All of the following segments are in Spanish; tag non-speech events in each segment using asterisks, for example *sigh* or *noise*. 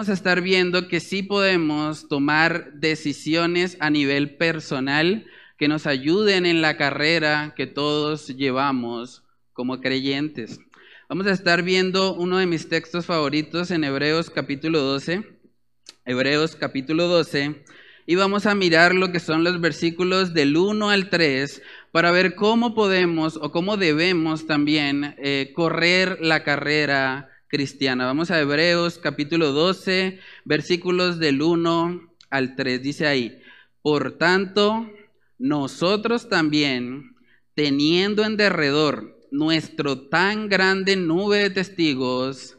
vamos a estar viendo que sí podemos tomar decisiones a nivel personal que nos ayuden en la carrera que todos llevamos como creyentes. Vamos a estar viendo uno de mis textos favoritos en Hebreos capítulo 12. Hebreos capítulo 12. Y vamos a mirar lo que son los versículos del 1 al 3 para ver cómo podemos o cómo debemos también eh, correr la carrera cristiana. Vamos a Hebreos capítulo 12, versículos del 1 al 3. Dice ahí, por tanto, nosotros también, teniendo en derredor nuestro tan grande nube de testigos,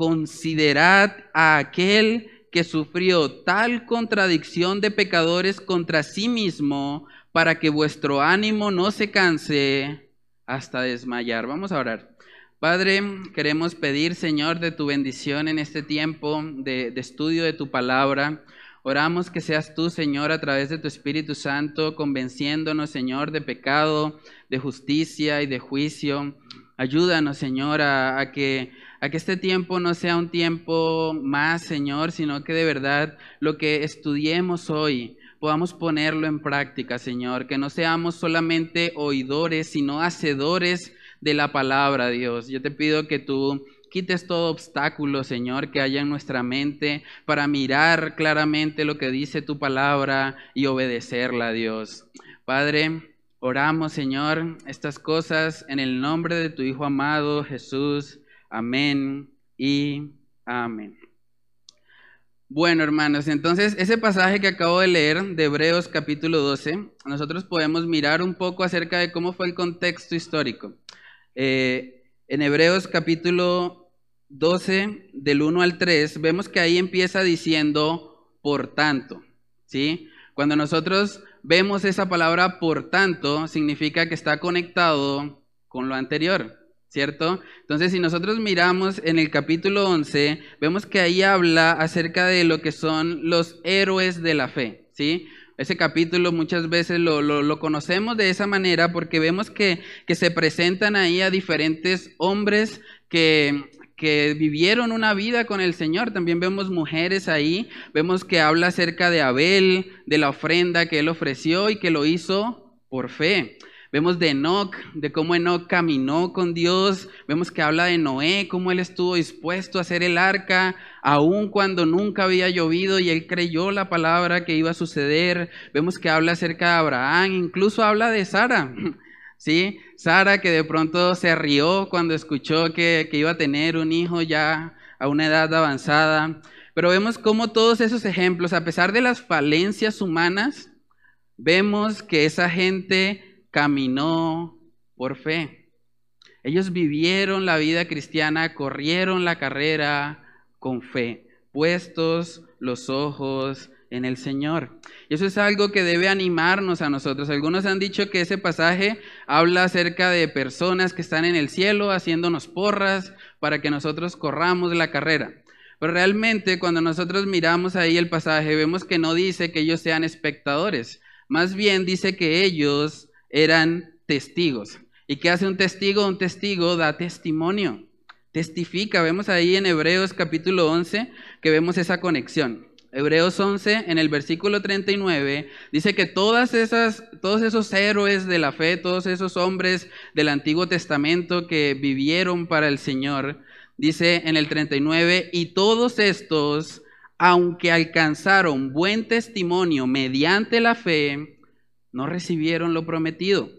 Considerad a aquel que sufrió tal contradicción de pecadores contra sí mismo, para que vuestro ánimo no se canse hasta desmayar. Vamos a orar. Padre, queremos pedir, Señor, de tu bendición en este tiempo de, estudio de tu palabra. Oramos que seas tú, Señor, a través de tu Espíritu Santo, convenciéndonos, Señor, de pecado, de justicia y de juicio. Ayúdanos, Señor, a, que, a que este tiempo no sea un tiempo más, Señor, sino que de verdad lo que estudiemos hoy podamos ponerlo en práctica, Señor, que no seamos solamente oidores, sino hacedores de la palabra, Dios. Yo te pido que tú quites todo obstáculo, Señor, que haya en nuestra mente para mirar claramente lo que dice tu palabra y obedecerla, Dios. Padre, oramos, Señor, estas cosas en el nombre de tu Hijo amado, Jesús. Amén y amén. Bueno, hermanos, entonces ese pasaje que acabo de leer de Hebreos capítulo 12, nosotros podemos mirar un poco acerca de cómo fue el contexto histórico. Eh, en Hebreos capítulo 12, del 1 al 3, vemos que ahí empieza diciendo, por tanto, ¿sí? Cuando nosotros vemos esa palabra por tanto, significa que está conectado con lo anterior. ¿Cierto? Entonces, si nosotros miramos en el capítulo 11, vemos que ahí habla acerca de lo que son los héroes de la fe, ¿sí? Ese capítulo muchas veces lo, lo, conocemos de esa manera porque vemos que, que, se presentan ahí a diferentes hombres que, que vivieron una vida con el Señor. También vemos mujeres ahí, vemos que habla acerca de Abel, de la ofrenda que él ofreció y que lo hizo por fe. Vemos de Enoch, de cómo Enoch caminó con Dios. Vemos que habla de Noé, cómo él estuvo dispuesto a hacer el arca, aun cuando nunca había llovido y él creyó la palabra que iba a suceder. Vemos que habla acerca de Abraham, incluso habla de Sara. *laughs* ¿Sí? Sara que de pronto se rió cuando escuchó que, que iba a tener un hijo ya a una edad avanzada. Pero vemos cómo todos esos ejemplos, a pesar de las falencias humanas, vemos que esa gente caminó por fe. Ellos vivieron la vida cristiana, corrieron la carrera con fe, puestos los ojos en el Señor. Y eso es algo que debe animarnos a nosotros. Algunos han dicho que ese pasaje habla acerca de personas que están en el cielo haciéndonos porras para que nosotros corramos la carrera. Pero realmente cuando nosotros miramos ahí el pasaje vemos que no dice que ellos sean espectadores, más bien dice que ellos eran testigos. ¿Y qué hace un testigo? Un testigo da testimonio, testifica. Vemos ahí en Hebreos capítulo 11 que vemos esa conexión. Hebreos 11, en el versículo 39, dice que todas esas, todos esos héroes de la fe, todos esos hombres del Antiguo Testamento que vivieron para el Señor, dice en el 39, y todos estos, aunque alcanzaron buen testimonio mediante la fe, no recibieron lo prometido,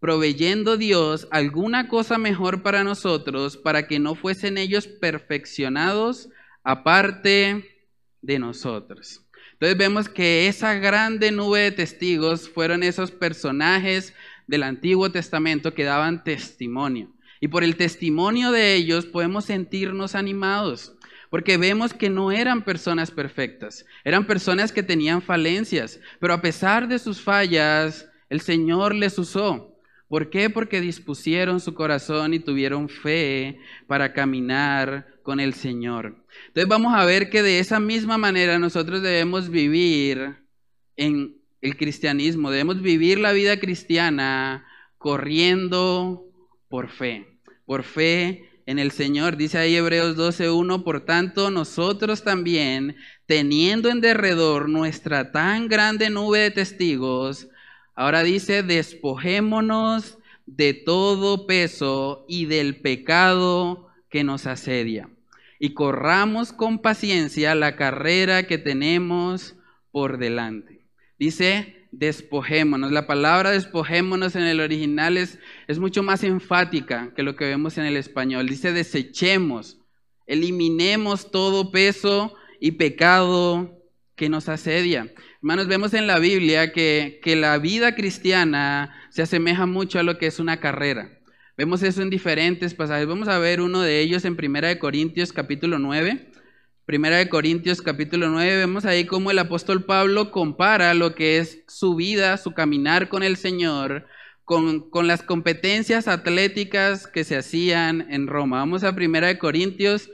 proveyendo Dios alguna cosa mejor para nosotros, para que no fuesen ellos perfeccionados aparte de nosotros. Entonces vemos que esa grande nube de testigos fueron esos personajes del Antiguo Testamento que daban testimonio. Y por el testimonio de ellos podemos sentirnos animados, porque vemos que no eran personas perfectas, eran personas que tenían falencias, pero a pesar de sus fallas, el Señor les usó. ¿Por qué? Porque dispusieron su corazón y tuvieron fe para caminar con el Señor. Entonces vamos a ver que de esa misma manera nosotros debemos vivir en el cristianismo, debemos vivir la vida cristiana corriendo por fe, por fe en el Señor. Dice ahí Hebreos 12.1, por tanto nosotros también, teniendo en derredor nuestra tan grande nube de testigos, ahora dice, despojémonos de todo peso y del pecado que nos asedia. Y corramos con paciencia la carrera que tenemos por delante. Dice, despojémonos. La palabra despojémonos en el original es, es mucho más enfática que lo que vemos en el español. Dice, desechemos, eliminemos todo peso y pecado que nos asedia. Hermanos, vemos en la Biblia que, que la vida cristiana se asemeja mucho a lo que es una carrera. Vemos eso en diferentes pasajes. Vamos a ver uno de ellos en Primera de Corintios capítulo 9. Primera de Corintios capítulo 9, vemos ahí cómo el apóstol Pablo compara lo que es su vida, su caminar con el Señor, con, con, las competencias atléticas que se hacían en Roma. Vamos a Primera de Corintios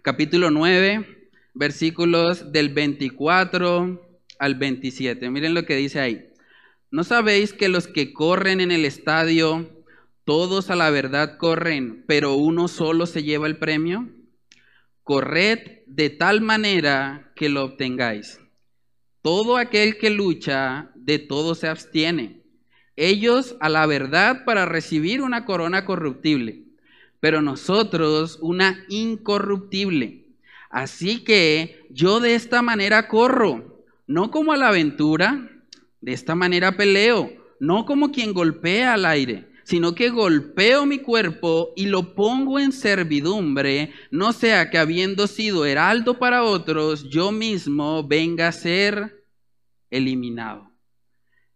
capítulo 9, versículos del 24 al 27. Miren lo que dice ahí. ¿No sabéis que los que corren en el estadio, todos a la verdad corren, pero uno solo se lleva el premio? Corred de tal manera que lo obtengáis. Todo aquel que lucha, de todo se abstiene. Ellos a la verdad para recibir una corona corruptible, pero nosotros una incorruptible. Así que yo de esta manera corro, no como a la aventura, de esta manera peleo, no como quien golpea al aire sino que golpeo mi cuerpo y lo pongo en servidumbre, no sea que habiendo sido heraldo para otros, yo mismo venga a ser eliminado.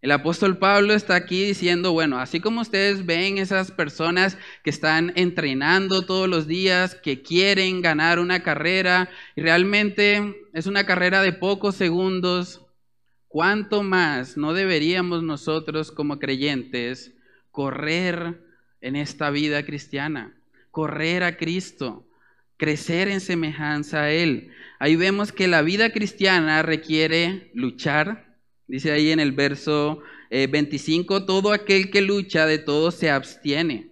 El apóstol Pablo está aquí diciendo, bueno, así como ustedes ven esas personas que están entrenando todos los días, que quieren ganar una carrera, y realmente es una carrera de pocos segundos, ¿cuánto más no deberíamos nosotros como creyentes correr en esta vida cristiana, correr a Cristo, crecer en semejanza a Él. Ahí vemos que la vida cristiana requiere luchar. Dice ahí en el verso 25, eh, todo aquel que lucha de todo se abstiene.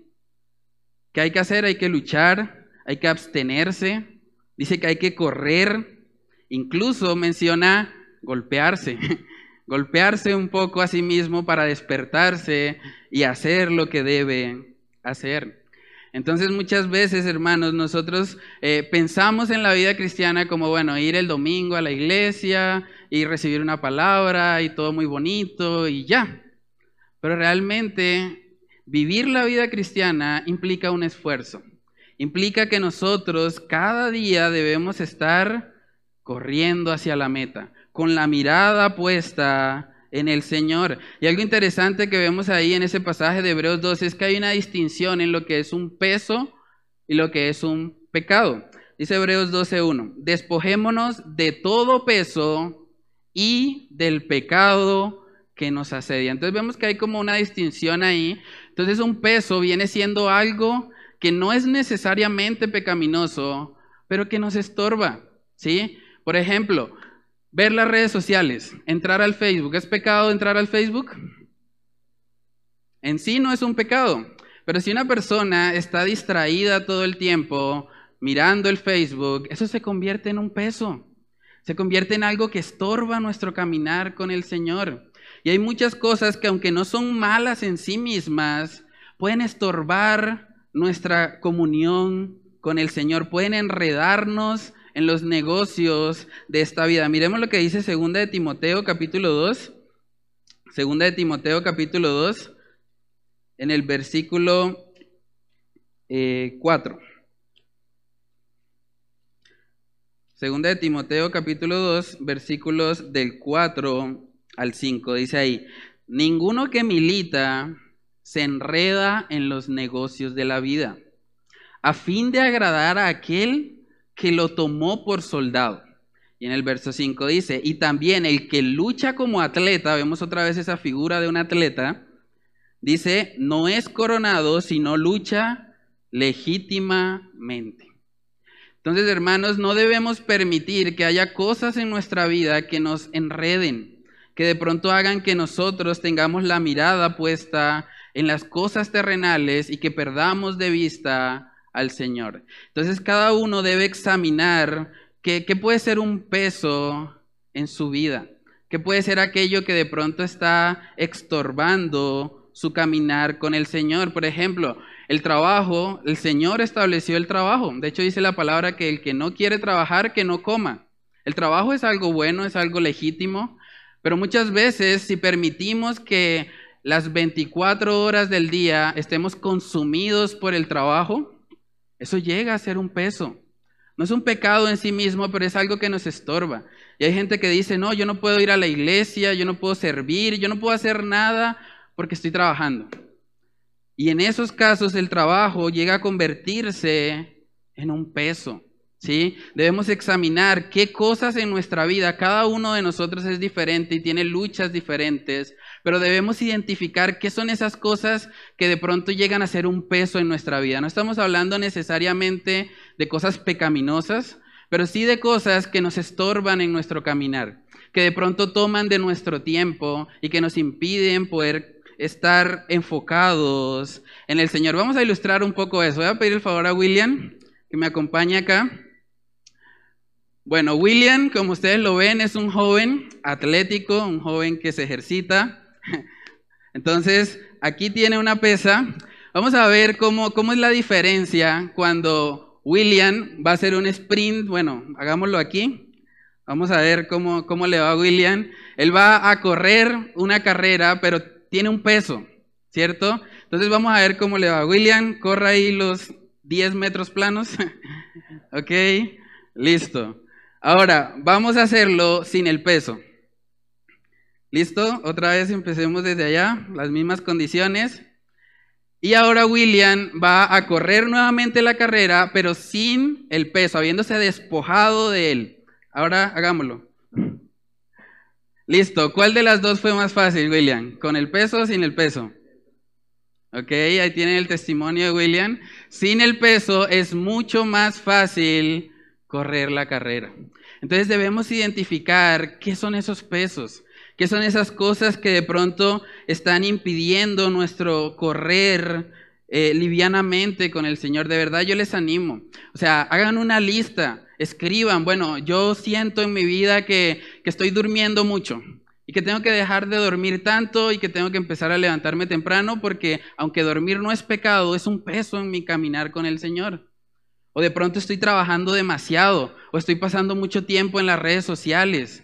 ¿Qué hay que hacer? Hay que luchar, hay que abstenerse. Dice que hay que correr. Incluso menciona golpearse. *laughs* golpearse un poco a sí mismo para despertarse y hacer lo que debe hacer. Entonces muchas veces, hermanos, nosotros eh, pensamos en la vida cristiana como, bueno, ir el domingo a la iglesia y recibir una palabra y todo muy bonito y ya. Pero realmente vivir la vida cristiana implica un esfuerzo. Implica que nosotros cada día debemos estar corriendo hacia la meta con la mirada puesta en el Señor. Y algo interesante que vemos ahí en ese pasaje de Hebreos 2 es que hay una distinción en lo que es un peso y lo que es un pecado. Dice Hebreos 12.1, despojémonos de todo peso y del pecado que nos asedia. Entonces vemos que hay como una distinción ahí. Entonces un peso viene siendo algo que no es necesariamente pecaminoso, pero que nos estorba, ¿sí? Por ejemplo, Ver las redes sociales, entrar al Facebook. ¿Es pecado entrar al Facebook? En sí no es un pecado. Pero si una persona está distraída todo el tiempo mirando el Facebook, eso se convierte en un peso. Se convierte en algo que estorba nuestro caminar con el Señor. Y hay muchas cosas que aunque no son malas en sí mismas, pueden estorbar nuestra comunión con el Señor, pueden enredarnos en los negocios de esta vida. Miremos lo que dice segunda de Timoteo capítulo 2. Segunda de Timoteo capítulo 2 en el versículo 4. Eh, Segunda de Timoteo capítulo 2, versículos del 4 al 5. Dice ahí, ninguno que milita se enreda en los negocios de la vida, a fin de agradar a aquel que lo tomó por soldado. Y en el verso 5 dice, y también el que lucha como atleta, vemos otra vez esa figura de un atleta, dice, no es coronado, sino lucha legítimamente. Entonces, hermanos, no debemos permitir que haya cosas en nuestra vida que nos enreden, que de pronto hagan que nosotros tengamos la mirada puesta en las cosas terrenales y que perdamos de vista al Señor. Entonces, cada uno debe examinar qué, puede ser un peso en su vida, qué puede ser aquello que de pronto está estorbando su caminar con el Señor. Por ejemplo, el trabajo, el Señor estableció el trabajo. De hecho, dice la palabra que el que no quiere trabajar, que no coma. El trabajo es algo bueno, es algo legítimo, pero muchas veces si permitimos que las 24 horas del día estemos consumidos por el trabajo, eso llega a ser un peso. No es un pecado en sí mismo, pero es algo que nos estorba. Y hay gente que dice, no, yo no puedo ir a la iglesia, yo no puedo servir, yo no puedo hacer nada porque estoy trabajando. Y en esos casos el trabajo llega a convertirse en un peso. ¿Sí? Debemos examinar qué cosas en nuestra vida, cada uno de nosotros es diferente y tiene luchas diferentes, pero debemos identificar qué son esas cosas que de pronto llegan a ser un peso en nuestra vida. No estamos hablando necesariamente de cosas pecaminosas, pero sí de cosas que nos estorban en nuestro caminar, que de pronto toman de nuestro tiempo y que nos impiden poder estar enfocados en el Señor. Vamos a ilustrar un poco eso. Voy a pedir el favor a William que me acompañe acá. Bueno, William, como ustedes lo ven, es un joven atlético, un joven que se ejercita. *laughs* Entonces, aquí tiene una pesa. Vamos a ver cómo, cómo es la diferencia cuando William va a hacer un sprint. Bueno, hagámoslo aquí. Vamos a ver cómo, cómo le va a William. Él va a correr una carrera, pero tiene un peso, ¿cierto? Entonces vamos a ver cómo le va. William, corra ahí los 10 metros planos. *laughs* ok, listo. Ahora, vamos a hacerlo sin el peso. ¿Listo? Otra vez empecemos desde allá, las mismas condiciones. Y ahora William va a correr nuevamente la carrera, pero sin el peso, habiéndose despojado de él. Ahora hagámoslo. Listo, ¿cuál de las dos fue más fácil, William? ¿Con el peso o sin el peso? Ok, ahí tienen el testimonio de William. Sin el peso es mucho más fácil correr la carrera. Entonces debemos identificar qué son esos pesos, qué son esas cosas que de pronto están impidiendo nuestro correr eh, livianamente con el Señor. De verdad yo les animo. O sea, hagan una lista escriban, bueno, yo siento en mi vida que, estoy durmiendo mucho y que tengo que dejar de dormir tanto y que tengo que empezar a levantarme temprano porque aunque dormir no es pecado, es un peso en mi caminar con el Señor. O de pronto estoy trabajando demasiado o estoy pasando mucho tiempo en las redes sociales.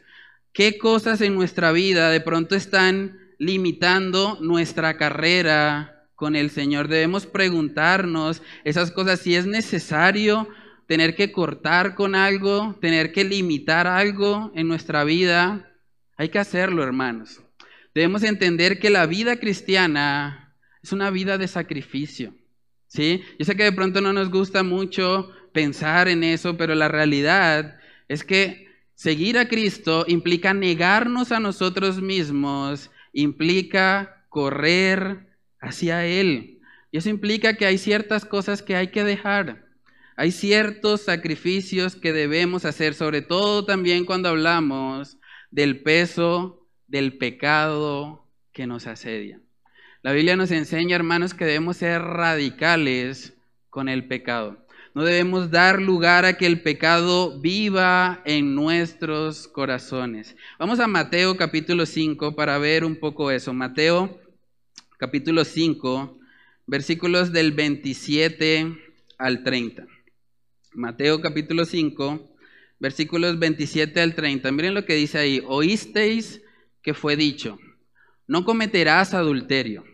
¿Qué cosas en nuestra vida de pronto están limitando nuestra carrera con el Señor? Debemos preguntarnos esas cosas si es necesario tener que cortar con algo, tener que limitar algo en nuestra vida, hay que hacerlo, hermanos. Debemos entender que la vida cristiana es una vida de sacrificio. ¿Sí? Yo sé que de pronto no nos gusta mucho pensar en eso, pero la realidad es que seguir a Cristo implica negarnos a nosotros mismos, implica correr hacia Él. Y eso implica que hay ciertas cosas que hay que dejar. Hay ciertos sacrificios que debemos hacer, sobre todo también cuando hablamos del peso del pecado que nos asedia. La Biblia nos enseña, hermanos, que debemos ser radicales con el pecado. No debemos dar lugar a que el pecado viva en nuestros corazones. Vamos a Mateo capítulo 5 para ver un poco eso. Mateo capítulo 5, versículos del 27 al 30. Mateo capítulo 5, versículos 27 al 30. Miren lo que dice ahí. Oísteis que fue dicho, no cometerás adulterio.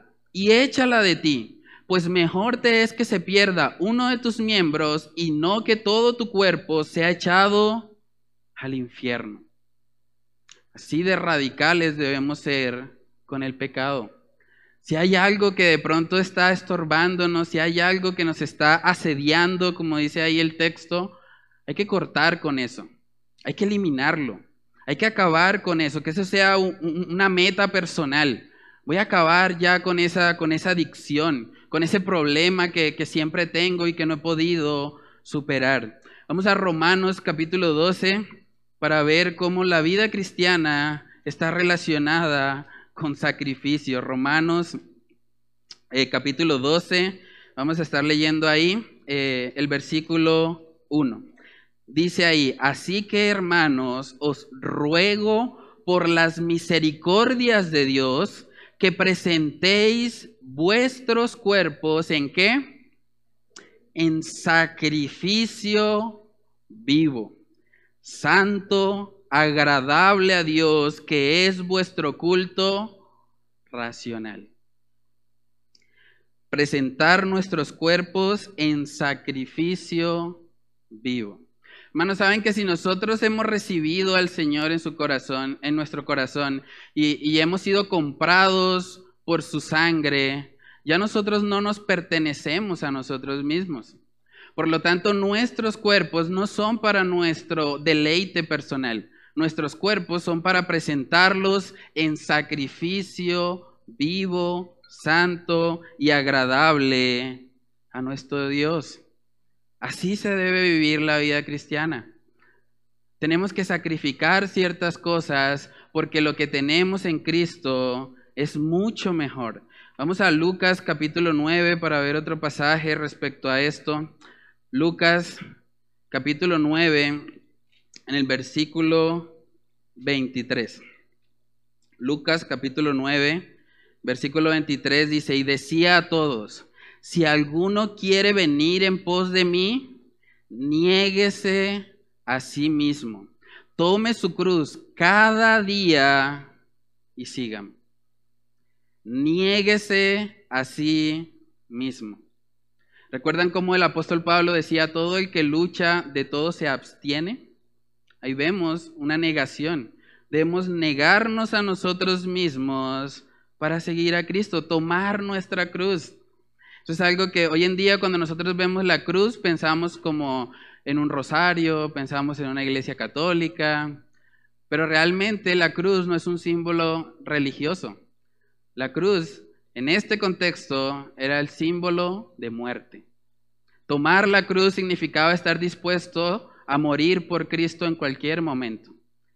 y échala de ti, pues mejor te es que se pierda uno de tus miembros y no que todo tu cuerpo sea echado al infierno. Así de radicales debemos ser con el pecado. Si hay algo que de pronto está estorbándonos, si hay algo que nos está asediando, como dice ahí el texto, hay que cortar con eso, hay que eliminarlo, hay que acabar con eso, que eso sea una meta personal. Voy a acabar ya con esa, con esa adicción, con ese problema que, que siempre tengo y que no he podido superar. Vamos a Romanos capítulo 12 para ver cómo la vida cristiana está relacionada con sacrificio. Romanos eh, capítulo 12, vamos a estar leyendo ahí eh, el versículo 1. Dice ahí, así que hermanos, os ruego por las misericordias de Dios que presentéis vuestros cuerpos en qué? En sacrificio vivo, santo, agradable a Dios, que es vuestro culto racional. Presentar nuestros cuerpos en sacrificio vivo. Hermanos, saben que si nosotros hemos recibido al Señor en su corazón, en nuestro corazón, y, y hemos sido comprados por su sangre, ya nosotros no nos pertenecemos a nosotros mismos. Por lo tanto, nuestros cuerpos no son para nuestro deleite personal. Nuestros cuerpos son para presentarlos en sacrificio vivo, santo y agradable a nuestro Dios. Así se debe vivir la vida cristiana. Tenemos que sacrificar ciertas cosas porque lo que tenemos en Cristo es mucho mejor. Vamos a Lucas capítulo 9 para ver otro pasaje respecto a esto. Lucas capítulo 9 en el versículo 23. Lucas capítulo 9, versículo 23 dice, y decía a todos, si alguno quiere venir en pos de mí, niéguese a sí mismo, tome su cruz cada día y sígame. Niéguese a sí mismo. ¿Recuerdan cómo el apóstol Pablo decía, todo el que lucha de todo se abstiene? Ahí vemos una negación. Debemos negarnos a nosotros mismos para seguir a Cristo, tomar nuestra cruz. Eso es algo que hoy en día cuando nosotros vemos la cruz pensamos como en un rosario, pensamos en una iglesia católica, pero realmente la cruz no es un símbolo religioso. La cruz en este contexto era el símbolo de muerte. Tomar la cruz significaba estar dispuesto a morir por Cristo en cualquier momento,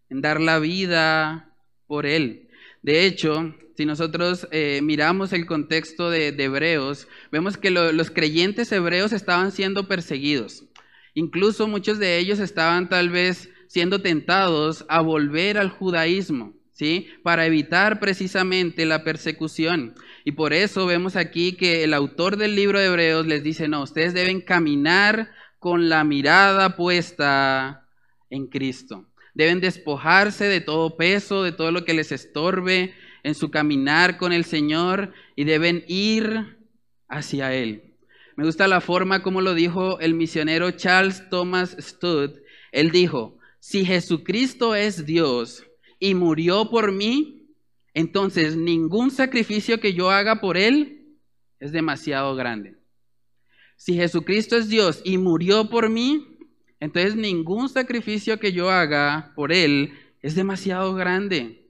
en dar la vida por Él. De hecho, si nosotros eh, miramos el contexto de, Hebreos, vemos que los creyentes hebreos estaban siendo perseguidos. Incluso muchos de ellos estaban tal vez siendo tentados a volver al judaísmo. ¿sí? Para evitar precisamente la persecución. Y por eso vemos aquí que el autor del libro de Hebreos les dice, no, ustedes deben caminar con la mirada puesta en Cristo. Deben despojarse de todo peso, de todo lo que les estorbe en su caminar con el Señor y deben ir hacia Él. Me gusta la forma como lo dijo el misionero Charles Thomas Studd. Él dijo, si Jesucristo es Dios, y murió por mí, entonces ningún sacrificio que yo haga por Él es demasiado grande. Si Jesucristo es Dios y murió por mí, entonces ningún sacrificio que yo haga por Él es demasiado grande.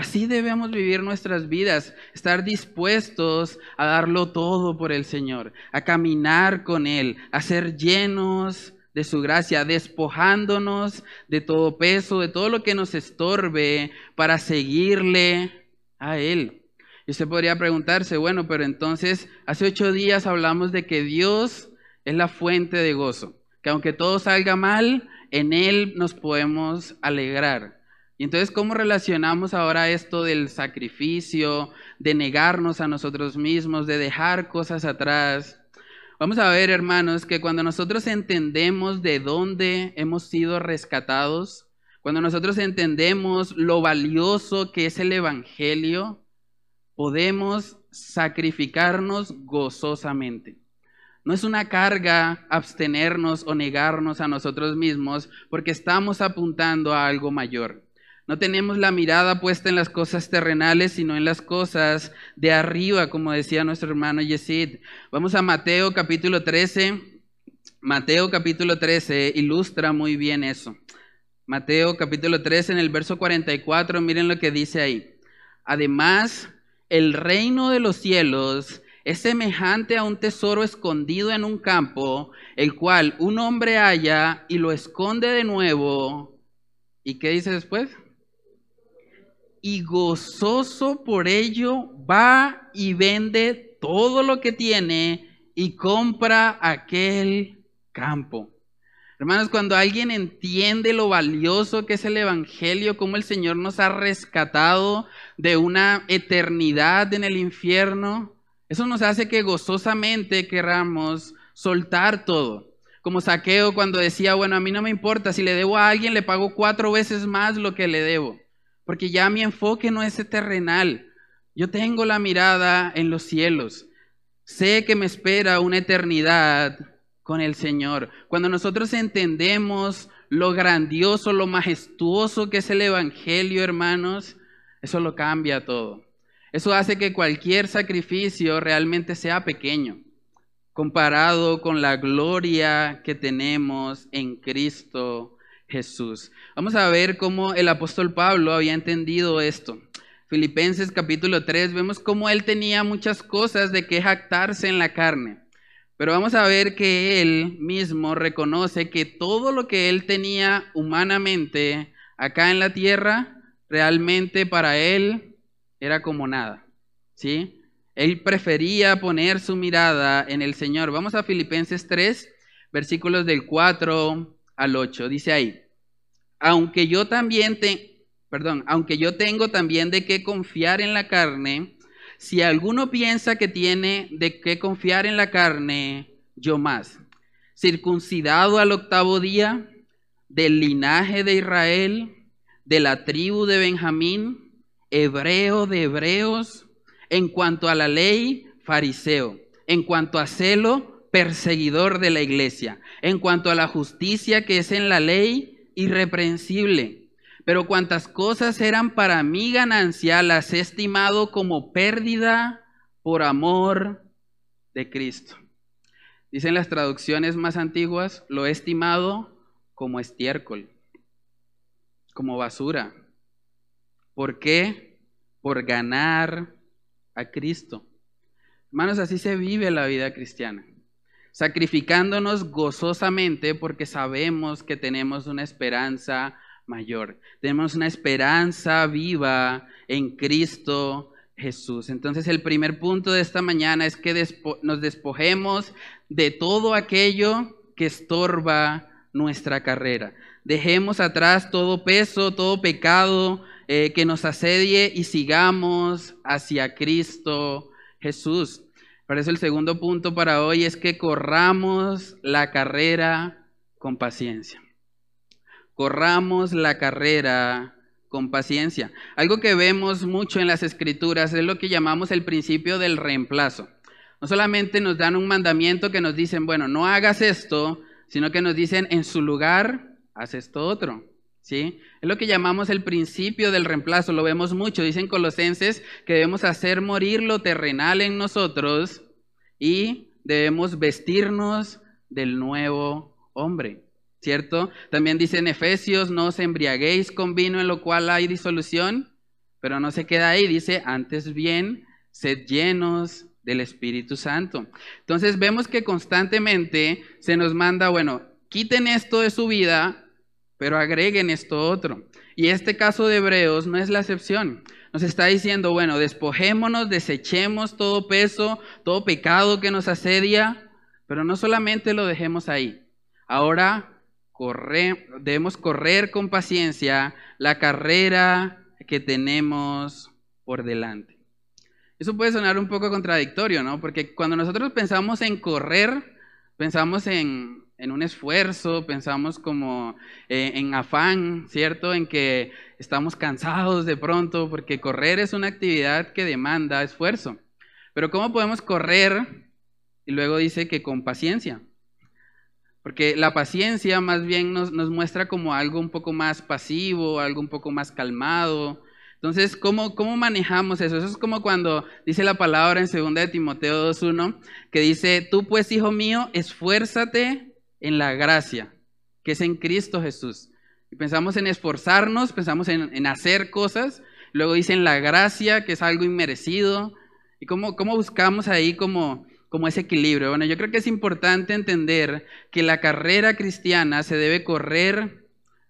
Así debemos vivir nuestras vidas, estar dispuestos a darlo todo por el Señor, a caminar con Él, a ser llenos de su gracia, despojándonos de todo peso, de todo lo que nos estorbe para seguirle a Él. Y usted podría preguntarse, bueno, pero entonces hace ocho días hablamos de que Dios es la fuente de gozo. que aunque todo salga mal, en Él nos podemos alegrar. Y entonces, ¿cómo relacionamos ahora esto del sacrificio, de negarnos a nosotros mismos, de dejar cosas atrás? Vamos a ver, hermanos, que cuando nosotros entendemos de dónde hemos sido rescatados, cuando nosotros entendemos lo valioso que es el Evangelio, podemos sacrificarnos gozosamente. No es una carga abstenernos o negarnos a nosotros mismos porque estamos apuntando a algo mayor. No tenemos la mirada puesta en las cosas terrenales, sino en las cosas de arriba, como decía nuestro hermano Yesid. Vamos a Mateo capítulo 13. Mateo capítulo 13 ilustra muy bien eso. Mateo capítulo 13 en el verso 44, miren lo que dice ahí. Además, el reino de los cielos es semejante a un tesoro escondido en un campo, el cual un hombre halla y lo esconde de nuevo. ¿Y qué dice después? Y gozoso por ello va y vende todo lo que tiene y compra aquel campo. Hermanos, cuando alguien entiende lo valioso que es el Evangelio, cómo el Señor nos ha rescatado de una eternidad en el infierno, eso nos hace que gozosamente queramos soltar todo. Como saqueo cuando decía, bueno, a mí no me importa, si le debo a alguien le pago cuatro veces más lo que le debo, porque ya mi enfoque no es terrenal. Yo tengo la mirada en los cielos. Sé que me espera una eternidad con el Señor. Cuando nosotros entendemos lo grandioso, lo majestuoso que es el Evangelio, hermanos, eso lo cambia todo. Eso hace que cualquier sacrificio realmente sea pequeño comparado con la gloria que tenemos en Cristo Jesús. Vamos a ver cómo el apóstol Pablo había entendido esto. Filipenses capítulo 3, vemos cómo él tenía muchas cosas de que jactarse en la carne. Pero vamos a ver que él mismo reconoce que todo lo que él tenía humanamente acá en la tierra realmente para él era como nada, ¿sí? Él prefería poner su mirada en el Señor. Vamos a Filipenses 3, versículos del 4 al 8. Dice ahí, aunque yo también te, perdón, aunque yo tengo también de qué confiar en la carne, si alguno piensa que tiene de qué confiar en la carne, yo más. Circuncidado al octavo día, del linaje de Israel, de la tribu de Benjamín, hebreo de hebreos, en cuanto a la ley, fariseo, en cuanto a celo, perseguidor de la iglesia, en cuanto a la justicia que es en la ley, irreprensible. Pero cuantas cosas eran para mí ganancia, las he estimado como pérdida por amor de Cristo. Dicen las traducciones más antiguas, lo he estimado como estiércol como basura. ¿Por qué? Por ganar a Cristo. Hermanos, así se vive la vida cristiana. Sacrificándonos gozosamente porque sabemos que tenemos una esperanza mayor. Tenemos una esperanza viva en Cristo Jesús. Entonces el primer punto de esta mañana es que nos despojemos de todo aquello que estorba nuestra carrera. Dejemos atrás todo peso, todo pecado eh, que nos asedie y sigamos hacia Cristo Jesús. Por eso el segundo punto para hoy es que corramos la carrera con paciencia. Corramos la carrera con paciencia. Algo que vemos mucho en las escrituras es lo que llamamos el principio del reemplazo. No solamente nos dan un mandamiento que nos dicen, bueno, no hagas esto, sino que nos dicen en su lugar haz esto otro. Es lo que llamamos el principio del reemplazo, lo vemos mucho. Dicen Colosenses que debemos hacer morir lo terrenal en nosotros y debemos vestirnos del nuevo hombre, ¿cierto? También dicen Efesios, no os embriaguéis con vino en lo cual hay disolución, pero no se queda ahí, dice, antes bien, sed llenos del Espíritu Santo. Entonces vemos que constantemente se nos manda, bueno, quiten esto de su vida pero agreguen esto otro. Y este caso de Hebreos no es la excepción. Nos está diciendo, bueno, despojémonos, desechemos todo peso, todo pecado que nos asedia, pero no solamente lo dejemos ahí. Ahora debemos correr con paciencia la carrera que tenemos por delante. Eso puede sonar un poco contradictorio, ¿no? Porque cuando nosotros pensamos en correr, pensamos en, un esfuerzo, pensamos como eh, en afán, ¿cierto? En que estamos cansados de pronto, porque correr es una actividad que demanda esfuerzo. Pero ¿cómo podemos correr? Y luego dice que con paciencia. Porque la paciencia más bien nos, nos muestra como algo un poco más pasivo, algo un poco más calmado, entonces, ¿cómo, ¿cómo manejamos eso? Eso es como cuando dice la palabra en 2 de Timoteo 2.1, que dice, tú pues, hijo mío, esfuérzate en la gracia, que es en Cristo Jesús. Y pensamos en esforzarnos, pensamos en, hacer cosas, luego dice en la gracia, que es algo inmerecido. ¿Y cómo, cómo buscamos ahí como, como ese equilibrio? Bueno, yo creo que es importante entender que la carrera cristiana se debe correr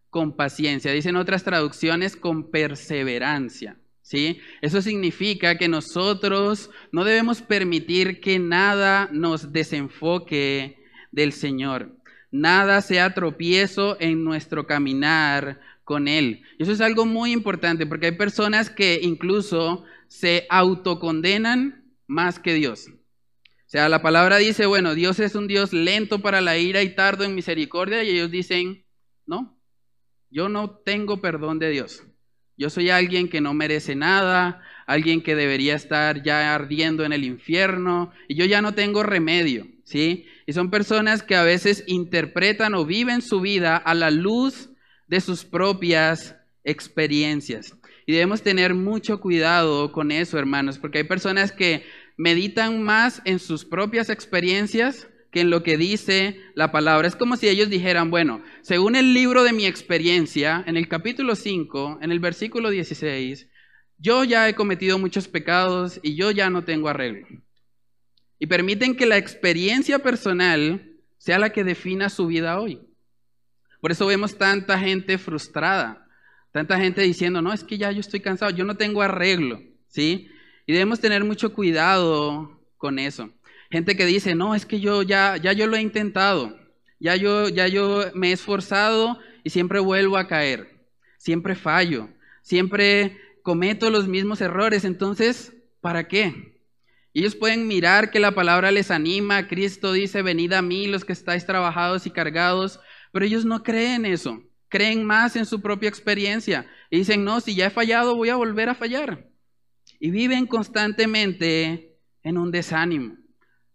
con paciencia. Dicen otras traducciones con perseverancia. ¿sí? Eso significa que nosotros no debemos permitir que nada nos desenfoque del Señor. Nada sea tropiezo en nuestro caminar con Él. Eso es algo muy importante porque hay personas que incluso se autocondenan más que Dios. O sea, la palabra dice, bueno, Dios es un Dios lento para la ira y tardo en misericordia y ellos dicen, no, yo no tengo perdón de Dios. Yo soy alguien que no merece nada, alguien que debería estar ya ardiendo en el infierno, y yo ya no tengo remedio, ¿sí? Y son personas que a veces interpretan o viven su vida a la luz de sus propias experiencias. Y debemos tener mucho cuidado con eso, hermanos, porque hay personas que meditan más en sus propias experiencias que en lo que dice la palabra. Es como si ellos dijeran, bueno, según el libro de mi experiencia, en el capítulo 5, en el versículo 16, yo ya he cometido muchos pecados y yo ya no tengo arreglo. Y permiten que la experiencia personal sea la que defina su vida hoy. Por eso vemos tanta gente frustrada, tanta gente diciendo, no, es que ya yo estoy cansado, yo no tengo arreglo, ¿sí? Y debemos tener mucho cuidado con eso. Gente que dice, no, es que yo ya, ya yo lo he intentado, ya yo, ya yo me he esforzado y siempre vuelvo a caer, siempre fallo, siempre cometo los mismos errores, entonces, ¿para qué? Ellos pueden mirar que la palabra les anima, Cristo dice, venid a mí los que estáis trabajados y cargados, pero ellos no creen eso, creen más en su propia experiencia y dicen, no, si ya he fallado, voy a volver a fallar. Y viven constantemente en un desánimo.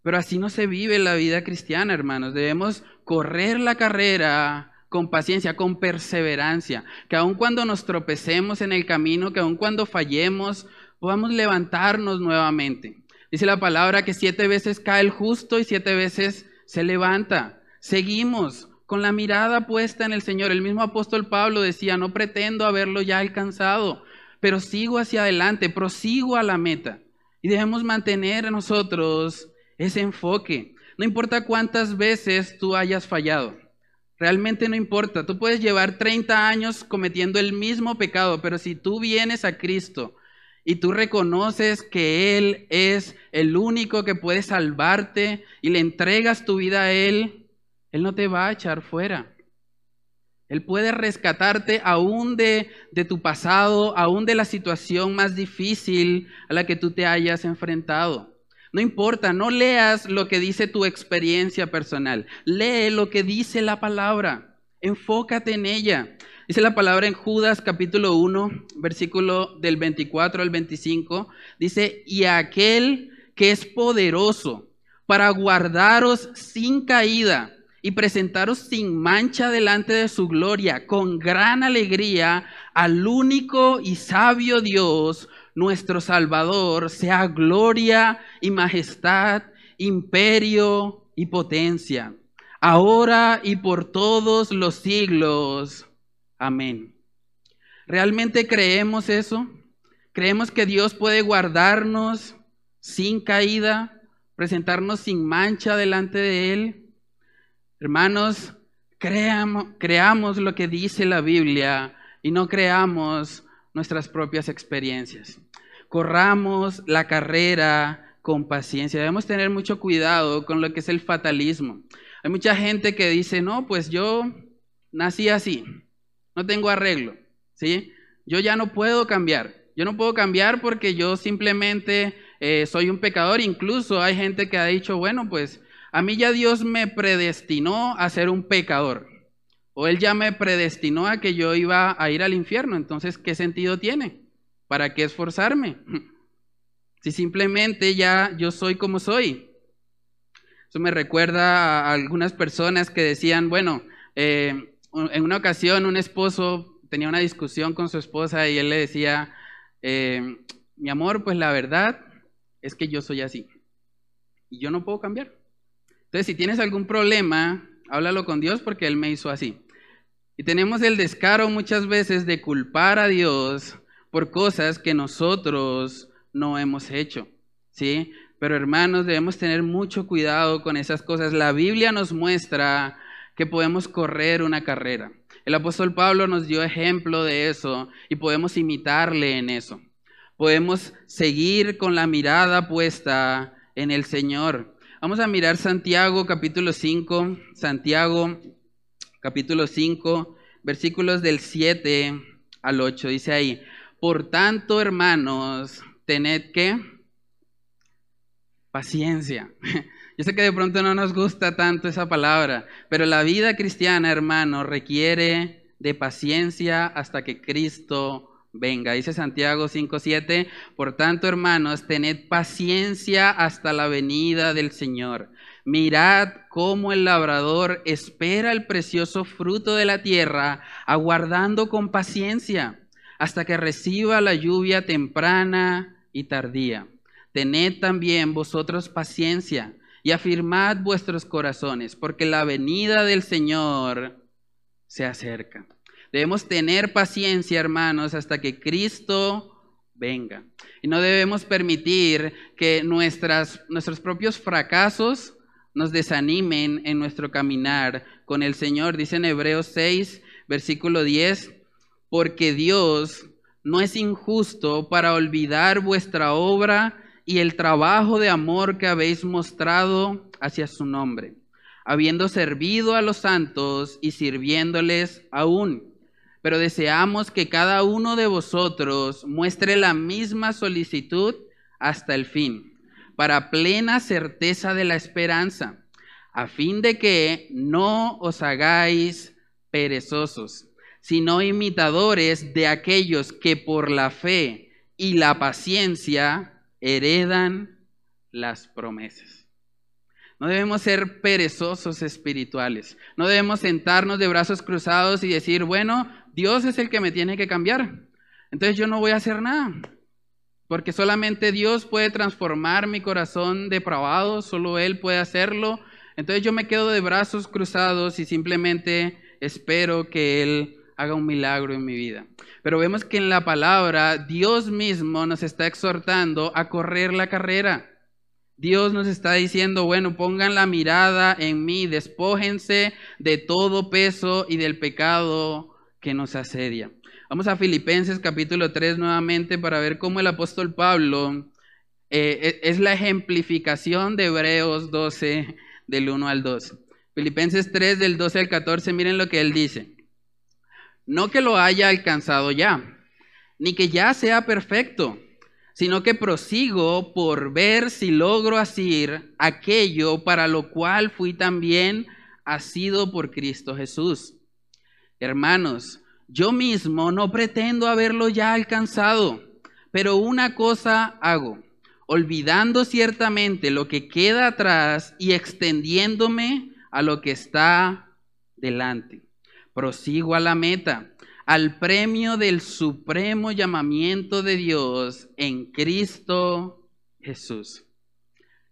Pero así no se vive la vida cristiana, hermanos. Debemos correr la carrera con paciencia, con perseverancia, que aun cuando nos tropecemos en el camino, que aun cuando fallemos, podamos levantarnos nuevamente. Dice la palabra que siete veces cae el justo y siete veces se levanta. Seguimos con la mirada puesta en el Señor. El mismo apóstol Pablo decía, no pretendo haberlo ya alcanzado, pero sigo hacia adelante, prosigo a la meta. Y debemos mantener nosotros ese enfoque. No importa cuántas veces tú hayas fallado. Realmente no importa. Tú puedes llevar 30 años cometiendo el mismo pecado, pero si tú vienes a Cristo y tú reconoces que Él es el único que puede salvarte y le entregas tu vida a Él, Él no te va a echar fuera. Él puede rescatarte aún de, de tu pasado, aún de la situación más difícil a la que tú te hayas enfrentado. No importa, no leas lo que dice tu experiencia personal. Lee lo que dice la palabra. Enfócate en ella. Dice la palabra en Judas capítulo 1, versículo del 24 al 25. Dice, y aquel que es poderoso para guardaros sin caída y presentaros sin mancha delante de su gloria, con gran alegría, al único y sabio Dios, nuestro Salvador, sea gloria y majestad, imperio y potencia, ahora y por todos los siglos. Amén. ¿Realmente creemos eso? ¿Creemos que Dios puede guardarnos sin caída, presentarnos sin mancha delante de Él? Hermanos, creamos, lo que dice la Biblia y no creamos nuestras propias experiencias corramos la carrera con paciencia. Debemos tener mucho cuidado con lo que es el fatalismo. Hay mucha gente que dice, no, pues yo nací así, no tengo arreglo, ¿sí? Yo ya no puedo cambiar. Yo no puedo cambiar porque yo simplemente eh, soy un pecador. Incluso hay gente que ha dicho, bueno, pues a mí ya Dios me predestinó a ser un pecador. O Él ya me predestinó a que yo iba a ir al infierno. Entonces, ¿qué sentido tiene? ¿Para qué esforzarme? *clears throat* Si simplemente ya yo soy como soy. Eso me recuerda a algunas personas que decían, bueno, eh, en una ocasión un esposo tenía una discusión con su esposa y él le decía, eh, mi amor, pues la verdad es que yo soy así y yo no puedo cambiar. Entonces, si tienes algún problema, háblalo con Dios porque Él me hizo así. Y tenemos el descaro muchas veces de culpar a Dios por cosas que nosotros no hemos hecho, ¿sí? Pero hermanos, debemos tener mucho cuidado con esas cosas. La Biblia nos muestra que podemos correr una carrera. El apóstol Pablo nos dio ejemplo de eso y podemos imitarle en eso. Podemos seguir con la mirada puesta en el Señor. Vamos a mirar Santiago capítulo 5, Santiago capítulo 5, versículos del 7 al 8. Dice ahí, por tanto, hermanos, tened que paciencia. *laughs* Yo sé que de pronto no nos gusta tanto esa palabra, pero la vida cristiana, hermano, requiere de paciencia hasta que Cristo venga. Dice Santiago 5:7, por tanto, hermanos, tened paciencia hasta la venida del Señor. Mirad cómo el labrador espera el precioso fruto de la tierra, aguardando con paciencia hasta que reciba la lluvia temprana y tardía. Tened también vosotros paciencia y afirmad vuestros corazones, porque la venida del Señor se acerca. Debemos tener paciencia, hermanos, hasta que Cristo venga. Y no debemos permitir que nuestras, nuestros propios fracasos nos desanimen en nuestro caminar con el Señor. Dice en Hebreos 6, versículo 10, porque Dios no es injusto para olvidar vuestra obra y el trabajo de amor que habéis mostrado hacia su nombre, habiendo servido a los santos y sirviéndoles aún. Pero deseamos que cada uno de vosotros muestre la misma solicitud hasta el fin, para plena certeza de la esperanza, a fin de que no os hagáis perezosos, sino imitadores de aquellos que por la fe y la paciencia heredan las promesas. No debemos ser perezosos espirituales. No debemos sentarnos de brazos cruzados y decir, bueno, Dios es el que me tiene que cambiar. Entonces yo no voy a hacer nada. Porque solamente Dios puede transformar mi corazón depravado, solo Él puede hacerlo. Entonces yo me quedo de brazos cruzados y simplemente espero que Él haga un milagro en mi vida. Pero vemos que en la palabra Dios mismo nos está exhortando a correr la carrera. Dios nos está diciendo, bueno, pongan la mirada en mí, despójense de todo peso y del pecado que nos asedia. Vamos a Filipenses capítulo 3 nuevamente para ver cómo el apóstol Pablo eh, e, es la ejemplificación de Hebreos 12 del 1 al 2. Filipenses 3 del 12 al 14, miren lo que él dice. No que lo haya alcanzado ya, ni que ya sea perfecto, sino que prosigo por ver si logro asir aquello para lo cual fui también asido por Cristo Jesús. Hermanos, yo mismo no pretendo haberlo ya alcanzado, pero una cosa hago, olvidando ciertamente lo que queda atrás y extendiéndome a lo que está delante prosigo a la meta, al premio del supremo llamamiento de Dios en Cristo Jesús.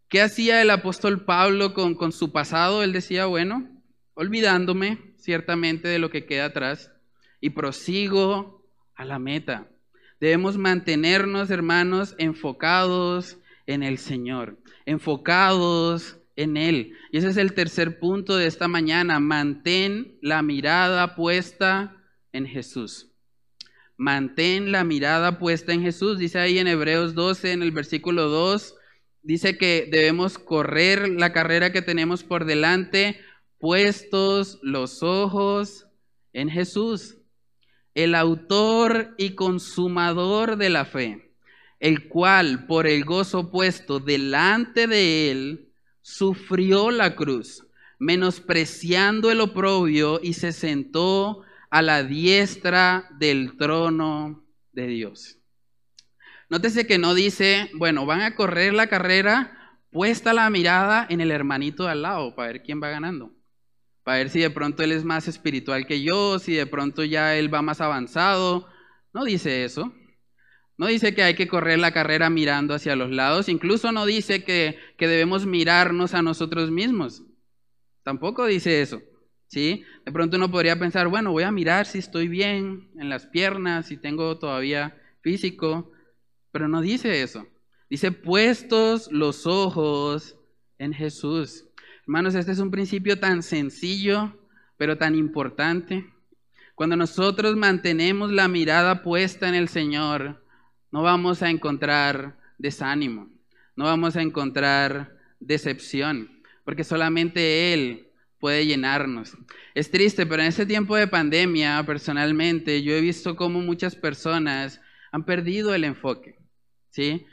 ¿Qué hacía el apóstol Pablo con, con su pasado? Él decía, bueno, olvidándome ciertamente de lo que queda atrás y prosigo a la meta. Debemos mantenernos, hermanos, enfocados en el Señor, enfocados en Él. Y ese es el tercer punto de esta mañana. Mantén la mirada puesta en Jesús. Mantén la mirada puesta en Jesús. Dice ahí en Hebreos 12, en el versículo 2, dice que debemos correr la carrera que tenemos por delante puestos los ojos en Jesús, el autor y consumador de la fe, el cual por el gozo puesto delante de él, sufrió la cruz, menospreciando el oprobio y se sentó a la diestra del trono de Dios. Nótese que no dice, bueno, van a correr la carrera, puesta la mirada en el hermanito de al lado para ver quién va ganando. Para ver si de pronto él es más espiritual que yo, si de pronto ya él va más avanzado. No dice eso. No dice que hay que correr la carrera mirando hacia los lados. Incluso no dice que, que debemos mirarnos a nosotros mismos. Tampoco dice eso. ¿sí? De pronto uno podría pensar, bueno, voy a mirar si estoy bien en las piernas, si tengo todavía físico. Pero no dice eso. Dice, puestos los ojos en Jesús. Hermanos, este es un principio tan sencillo, pero tan importante. Cuando nosotros mantenemos la mirada puesta en el Señor, no vamos a encontrar desánimo, no vamos a encontrar decepción, porque solamente Él puede llenarnos. Es triste, pero en este tiempo de pandemia, personalmente, yo he visto cómo muchas personas han perdido el enfoque. ¿sí?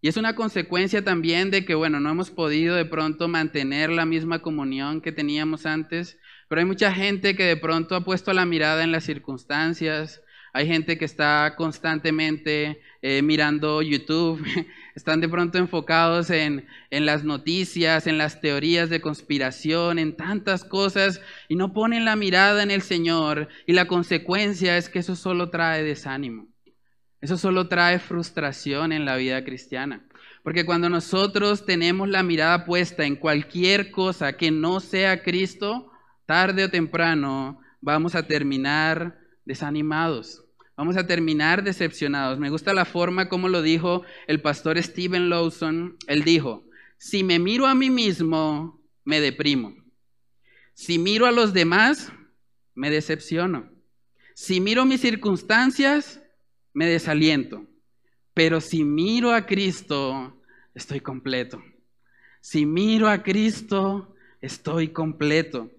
Y es una consecuencia también de que, bueno, no hemos podido de pronto mantener la misma comunión que teníamos antes, pero hay mucha gente que de pronto ha puesto la mirada en las circunstancias, hay gente que está constantemente eh, mirando YouTube, *laughs* están de pronto enfocados en, en las noticias, en las teorías de conspiración, en tantas cosas, y no ponen la mirada en el Señor, y la consecuencia es que eso solo trae desánimo. Eso solo trae frustración en la vida cristiana. Porque cuando nosotros tenemos la mirada puesta en cualquier cosa que no sea Cristo, tarde o temprano vamos a terminar desanimados. Vamos a terminar decepcionados. Me gusta la forma como lo dijo el pastor Stephen Lawson. Él dijo, si me miro a mí mismo, me deprimo. Si miro a los demás, me decepciono. Si miro mis circunstancias, me desaliento. Pero si miro a Cristo, estoy completo. Si miro a Cristo, estoy completo.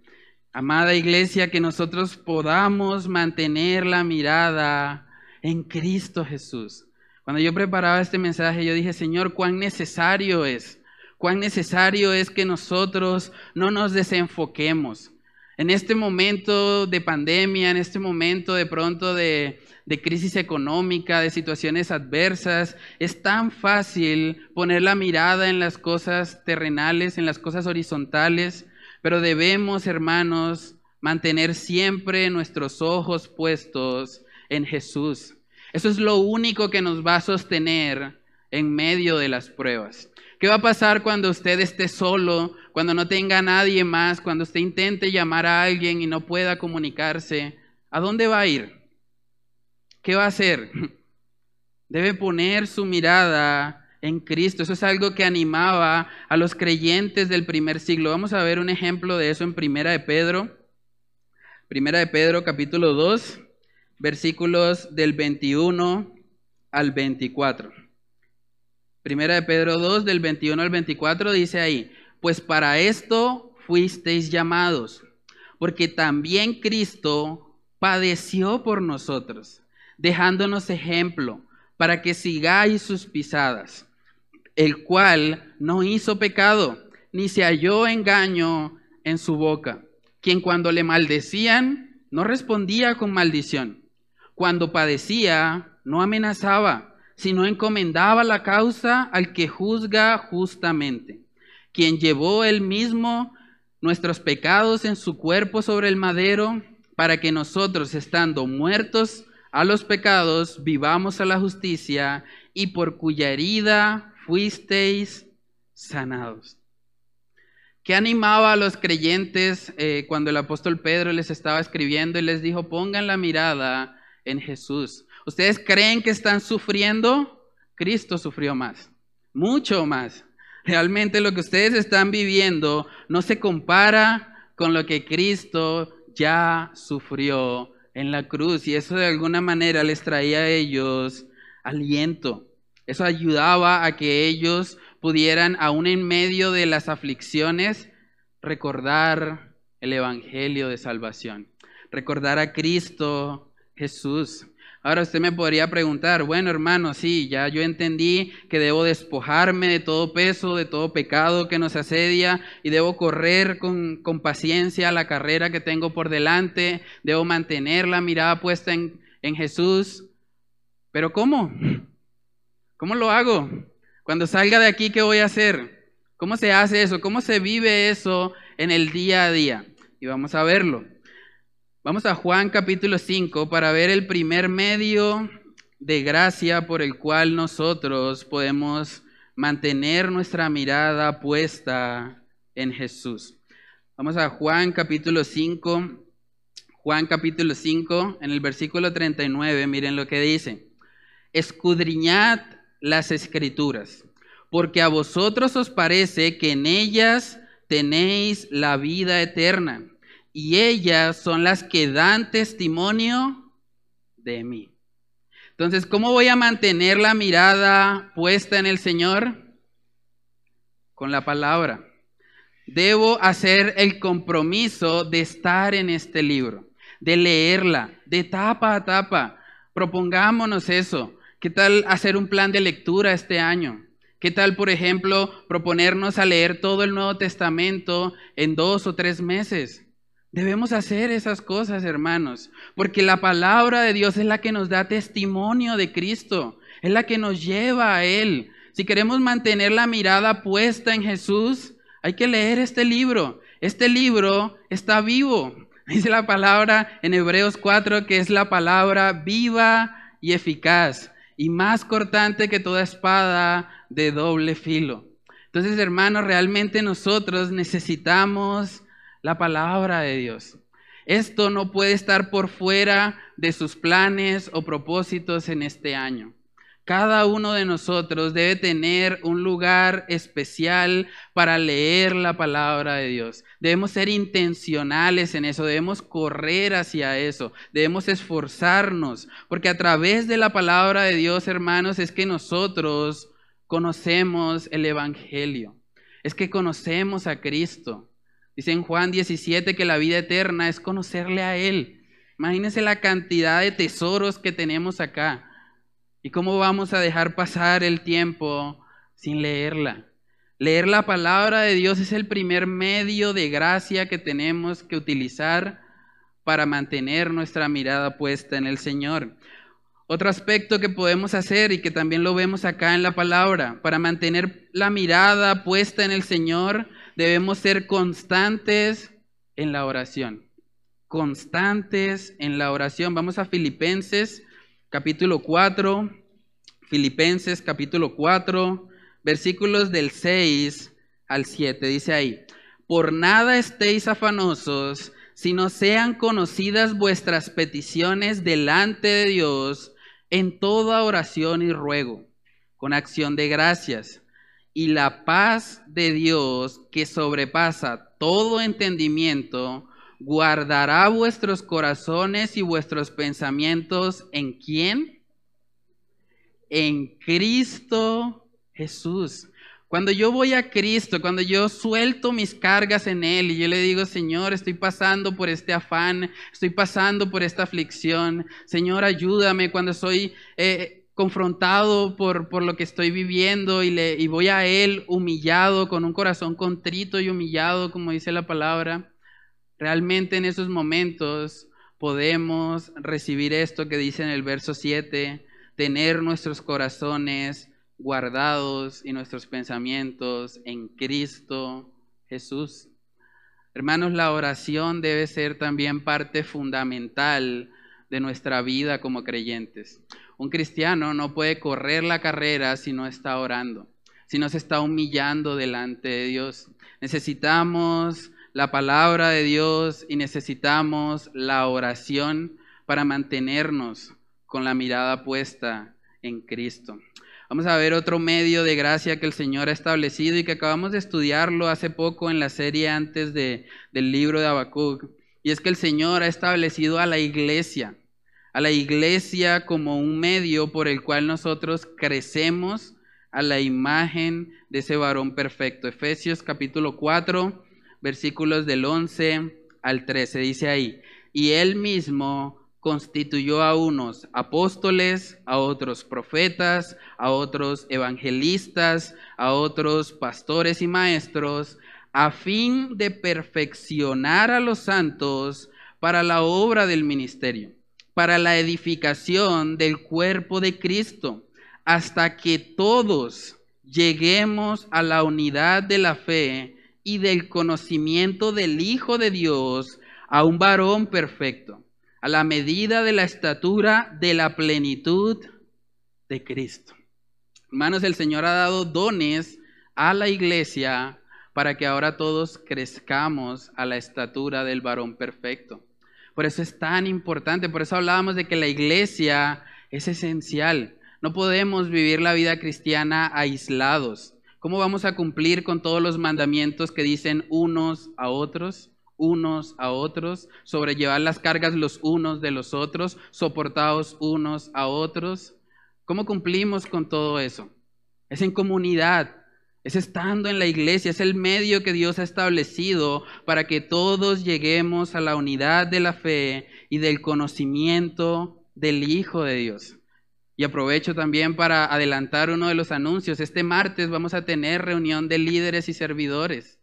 Amada iglesia, que nosotros podamos mantener la mirada en Cristo Jesús. Cuando yo preparaba este mensaje, yo dije, Señor, cuán necesario es, cuán necesario es que nosotros no nos desenfoquemos. En este momento de pandemia, en este momento de pronto de, de crisis económica, de situaciones adversas, es tan fácil poner la mirada en las cosas terrenales, en las cosas horizontales, pero debemos, hermanos, mantener siempre nuestros ojos puestos en Jesús. Eso es lo único que nos va a sostener en medio de las pruebas. ¿Qué va a pasar cuando usted esté solo, cuando no tenga nadie más, cuando usted intente llamar a alguien y no pueda comunicarse? ¿A dónde va a ir? ¿qué va a hacer? *laughs* Debe poner su mirada en Cristo. Eso es algo que animaba a los creyentes del primer siglo. Vamos a ver un ejemplo de eso en Primera de Pedro. Primera de Pedro capítulo 2, versículos del 21 al 24. Primera de Pedro 2, del 21 al 24 dice ahí, pues para esto fuisteis llamados, porque también Cristo padeció por nosotros dejándonos ejemplo para que sigáis sus pisadas, el cual no hizo pecado, ni se halló engaño en su boca, quien cuando le maldecían no respondía con maldición, cuando padecía no amenazaba, sino encomendaba la causa al que juzga justamente, quien llevó él mismo nuestros pecados en su cuerpo sobre el madero, para que nosotros, estando muertos a los pecados, vivamos a la justicia, y por cuya herida fuisteis sanados. ¿Qué animaba a los creyentes eh, cuando el apóstol Pedro les estaba escribiendo y les dijo, pongan la mirada en Jesús? ¿Ustedes creen que están sufriendo? Cristo sufrió más, mucho más. Realmente lo que ustedes están viviendo no se compara con lo que Cristo ya sufrió en la cruz y eso de alguna manera les traía a ellos aliento. Eso ayudaba a que ellos pudieran, aún en medio de las aflicciones, recordar el Evangelio de salvación. Recordar a Cristo Jesús. Ahora usted me podría preguntar, bueno hermano, sí, ya yo entendí que debo despojarme de todo peso, de todo pecado que nos asedia y debo correr con, con paciencia la carrera que tengo por delante, debo mantener la mirada puesta en, en Jesús. Pero ¿cómo? ¿Cómo lo hago? Cuando salga de aquí, ¿qué voy a hacer? ¿Cómo se hace eso? ¿Cómo se vive eso en el día a día? Y vamos a verlo. Vamos a Juan capítulo 5 para ver el primer medio de gracia por el cual nosotros podemos mantener nuestra mirada puesta en Jesús. Vamos a Juan capítulo 5. Juan capítulo 5, en el versículo 39, miren lo que dice. Escudriñad las escrituras, porque a vosotros os parece que en ellas tenéis la vida eterna y ellas son las que dan testimonio de mí. Entonces, ¿cómo voy a mantener la mirada puesta en el Señor? Con la palabra. Debo hacer el compromiso de estar en este libro, de leerla, de tapa a tapa. Propongámonos eso. ¿Qué tal hacer un plan de lectura este año? ¿Qué tal, por ejemplo, proponernos a leer todo el Nuevo Testamento en dos o tres meses? Debemos hacer esas cosas, hermanos, porque la palabra de Dios es la que nos da testimonio de Cristo, es la que nos lleva a Él. Si queremos mantener la mirada puesta en Jesús, hay que leer este libro. Este libro está vivo. *laughs* Dice la palabra en Hebreos 4 que es la palabra viva y eficaz y más cortante que toda espada de doble filo. Entonces, hermanos, realmente nosotros necesitamos la palabra de Dios. Esto no puede estar por fuera de sus planes o propósitos en este año. Cada uno de nosotros debe tener un lugar especial para leer la palabra de Dios. Debemos ser intencionales en eso, debemos correr hacia eso, debemos esforzarnos, porque a través de la palabra de Dios, hermanos, es que nosotros conocemos el Evangelio, es que conocemos a Cristo. Dice en Juan 17 que la vida eterna es conocerle a Él. Imagínense la cantidad de tesoros que tenemos acá. ¿Y cómo vamos a dejar pasar el tiempo sin leerla? Leer la palabra de Dios es el primer medio de gracia que tenemos que utilizar para mantener nuestra mirada puesta en el Señor. Otro aspecto que podemos hacer y que también lo vemos acá en la palabra, para mantener la mirada puesta en el Señor, debemos ser constantes en la oración. Constantes en la oración. Vamos a Filipenses capítulo 4. Filipenses capítulo 4, versículos del 6 al 7. Dice ahí, por nada estéis afanosos, sino sean conocidas vuestras peticiones delante de Dios en toda oración y ruego, con acción de gracias y la paz de Dios que sobrepasa todo entendimiento, guardará vuestros corazones y vuestros pensamientos en quién? En Cristo Jesús. Cuando yo voy a Cristo, cuando yo suelto mis cargas en Él y yo le digo, Señor, estoy pasando por este afán, estoy pasando por esta aflicción, Señor, ayúdame cuando soy... Eh, confrontado por, por, lo que estoy viviendo y, le, y voy a Él humillado, con un corazón contrito y humillado, como dice la palabra, realmente en esos momentos podemos recibir esto que dice en el verso 7, tener nuestros corazones guardados y nuestros pensamientos en Cristo Jesús. Hermanos, la oración debe ser también parte fundamental de nuestra vida como creyentes. Un cristiano no puede correr la carrera si no está orando, si no se está humillando delante de Dios. Necesitamos la palabra de Dios y necesitamos la oración para mantenernos con la mirada puesta en Cristo. Vamos a ver otro medio de gracia que el Señor ha establecido y que acabamos de estudiarlo hace poco en la serie antes de, del libro de Habacuc. Y es que el Señor ha establecido a la iglesia a la iglesia como un medio por el cual nosotros crecemos a la imagen de ese varón perfecto. Efesios capítulo 4, versículos del 11 al 13. Dice ahí, y él mismo constituyó a unos apóstoles, a otros profetas, a otros evangelistas, a otros pastores y maestros, a fin de perfeccionar a los santos para la obra del ministerio, para la edificación del cuerpo de Cristo, hasta que todos lleguemos a la unidad de la fe y del conocimiento del Hijo de Dios, a un varón perfecto a la medida de la estatura de la plenitud de Cristo. Hermanos, el Señor ha dado dones a la iglesia para que ahora todos crezcamos a la estatura del varón perfecto. Por eso es tan importante, por eso hablábamos de que la iglesia es esencial. No podemos vivir la vida cristiana aislados. ¿Cómo vamos a cumplir con todos los mandamientos que dicen unos a otros? unos a otros, sobrellevar las cargas los unos de los otros, soportados unos a otros. ¿Cómo cumplimos con todo eso? Es en comunidad, es estando en la iglesia, es el medio que Dios ha establecido para que todos lleguemos a la unidad de la fe y del conocimiento del Hijo de Dios. Y aprovecho también para adelantar uno de los anuncios. Este martes vamos a tener reunión de líderes y servidores.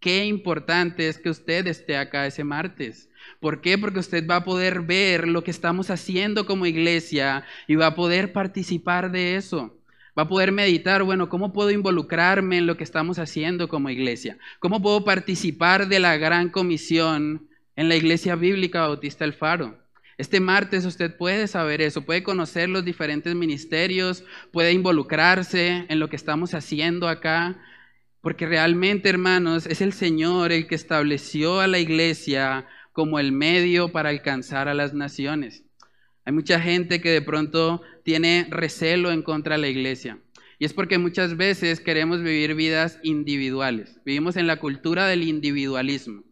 Qué importante es que usted esté acá ese martes. ¿Por qué? Porque usted va a poder ver lo que estamos haciendo como iglesia y va a poder participar de eso. Va a poder meditar, bueno, ¿cómo puedo involucrarme en lo que estamos haciendo como iglesia? ¿Cómo puedo participar de la gran comisión en la iglesia bíblica Bautista El Faro? Este martes usted puede saber eso, puede conocer los diferentes ministerios, puede involucrarse en lo que estamos haciendo acá, porque realmente, hermanos, es el Señor el que estableció a la iglesia como el medio para alcanzar a las naciones. Hay mucha gente que de pronto tiene recelo en contra de la iglesia. Y es porque muchas veces queremos vivir vidas individuales. Vivimos en la cultura del individualismo.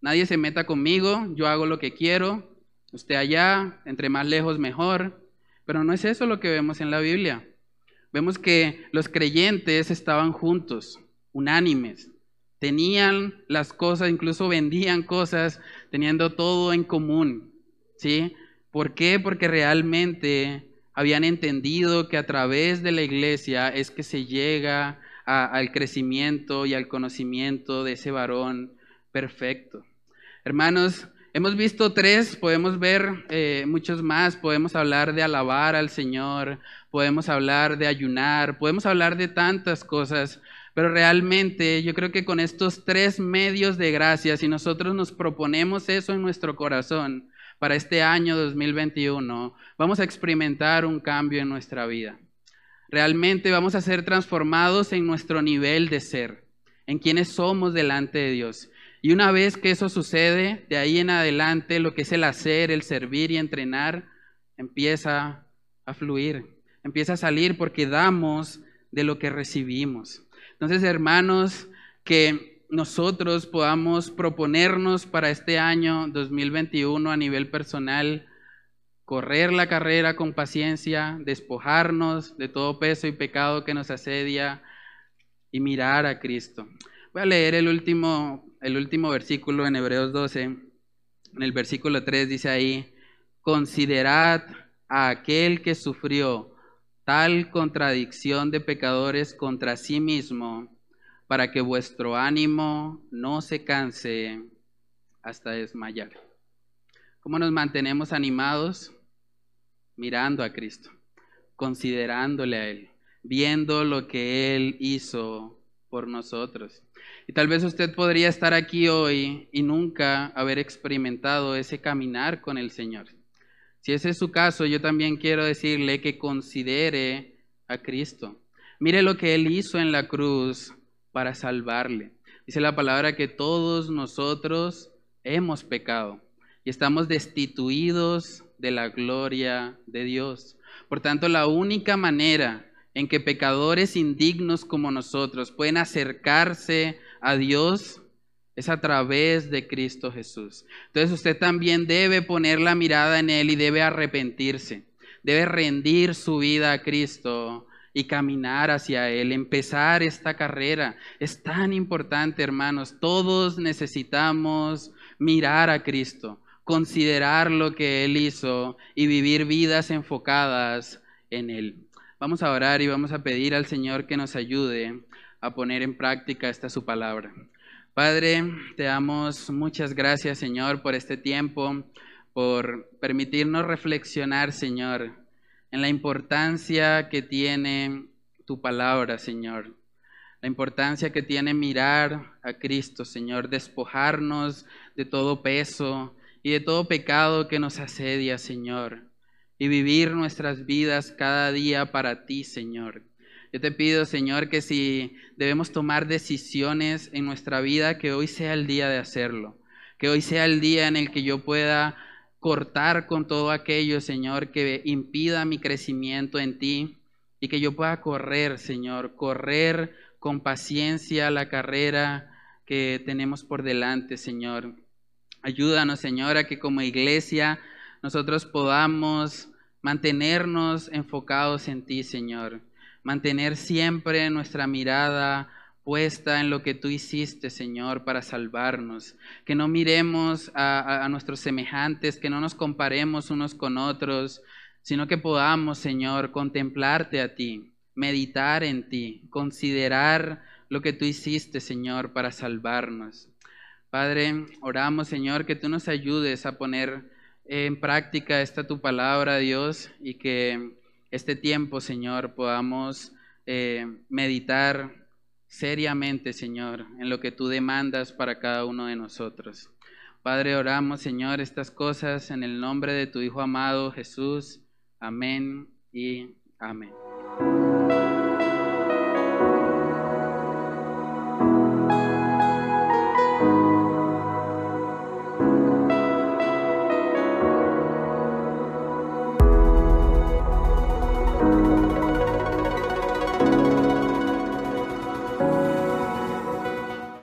Nadie se meta conmigo, yo hago lo que quiero, usted allá, entre más lejos mejor. Pero no es eso lo que vemos en la Biblia. Vemos que los creyentes estaban juntos, unánimes. Tenían las cosas, incluso vendían cosas, teniendo todo en común. ¿Sí? ¿Por qué? Porque realmente habían entendido que a través de la iglesia es que se llega al crecimiento y al conocimiento de ese varón perfecto. Hermanos, hemos visto tres, podemos ver eh, muchos más, podemos hablar de alabar al Señor, podemos hablar de ayunar, podemos hablar de tantas cosas, pero realmente yo creo que con estos tres medios de gracia, si nosotros nos proponemos eso en nuestro corazón para este año 2021, vamos a experimentar un cambio en nuestra vida. Realmente vamos a ser transformados en nuestro nivel de ser, en quienes somos delante de Dios. Y una vez que eso sucede, de ahí en adelante lo que es el hacer, el servir y entrenar, empieza a fluir, empieza a salir porque damos de lo que recibimos. Entonces, hermanos, que nosotros podamos proponernos para este año 2021 a nivel personal, correr la carrera con paciencia, despojarnos de todo peso y pecado que nos asedia y mirar a Cristo. Voy a leer el último, el último versículo en Hebreos 12. En el versículo 3 dice ahí, considerad a aquel que sufrió tal contradicción de pecadores contra sí mismo, para que vuestro ánimo no se canse hasta desmayar. ¿Cómo nos mantenemos animados? Mirando a Cristo, considerándole a Él, viendo lo que Él hizo por nosotros. Y tal vez usted podría estar aquí hoy y nunca haber experimentado ese caminar con el Señor. Si ese es su caso, yo también quiero decirle que considere a Cristo. Mire lo que Él hizo en la cruz para salvarle. Dice la palabra que todos nosotros hemos pecado y estamos destituidos de la gloria de Dios. Por tanto, la única manera en que pecadores indignos como nosotros pueden acercarse a Dios es a través de Cristo Jesús. Entonces usted también debe poner la mirada en Él y debe arrepentirse, debe rendir su vida a Cristo y caminar hacia Él, empezar esta carrera. Es tan importante, hermanos. Todos necesitamos mirar a Cristo, considerar lo que Él hizo y vivir vidas enfocadas en Él. Vamos a orar y vamos a pedir al Señor que nos ayude a poner en práctica esta su palabra. Padre, te damos muchas gracias, Señor, por este tiempo, por permitirnos reflexionar, Señor, en la importancia que tiene tu palabra, Señor. La importancia que tiene mirar a Cristo, Señor, despojarnos de todo peso y de todo pecado que nos asedia, Señor, y vivir nuestras vidas cada día para ti, Señor. Yo te pido, Señor, que si debemos tomar decisiones en nuestra vida, que hoy sea el día de hacerlo. Que hoy sea el día en el que yo pueda cortar con todo aquello, Señor, que impida mi crecimiento en ti y que yo pueda correr, Señor, correr con paciencia la carrera que tenemos por delante, Señor. Ayúdanos, Señor, a que como iglesia nosotros podamos mantenernos enfocados en ti, Señor mantener siempre nuestra mirada puesta en lo que tú hiciste, Señor, para salvarnos. Que no miremos a, nuestros semejantes, que no nos comparemos unos con otros, sino que podamos, Señor, contemplarte a ti, meditar en ti, considerar lo que tú hiciste, Señor, para salvarnos. Padre, oramos, Señor, que tú nos ayudes a poner en práctica esta tu palabra, Dios, y que este tiempo, Señor, podamos eh, meditar seriamente, Señor, en lo que tú demandas para cada uno de nosotros. Padre, oramos, Señor, estas cosas en el nombre de tu Hijo amado Jesús. Amén y amén.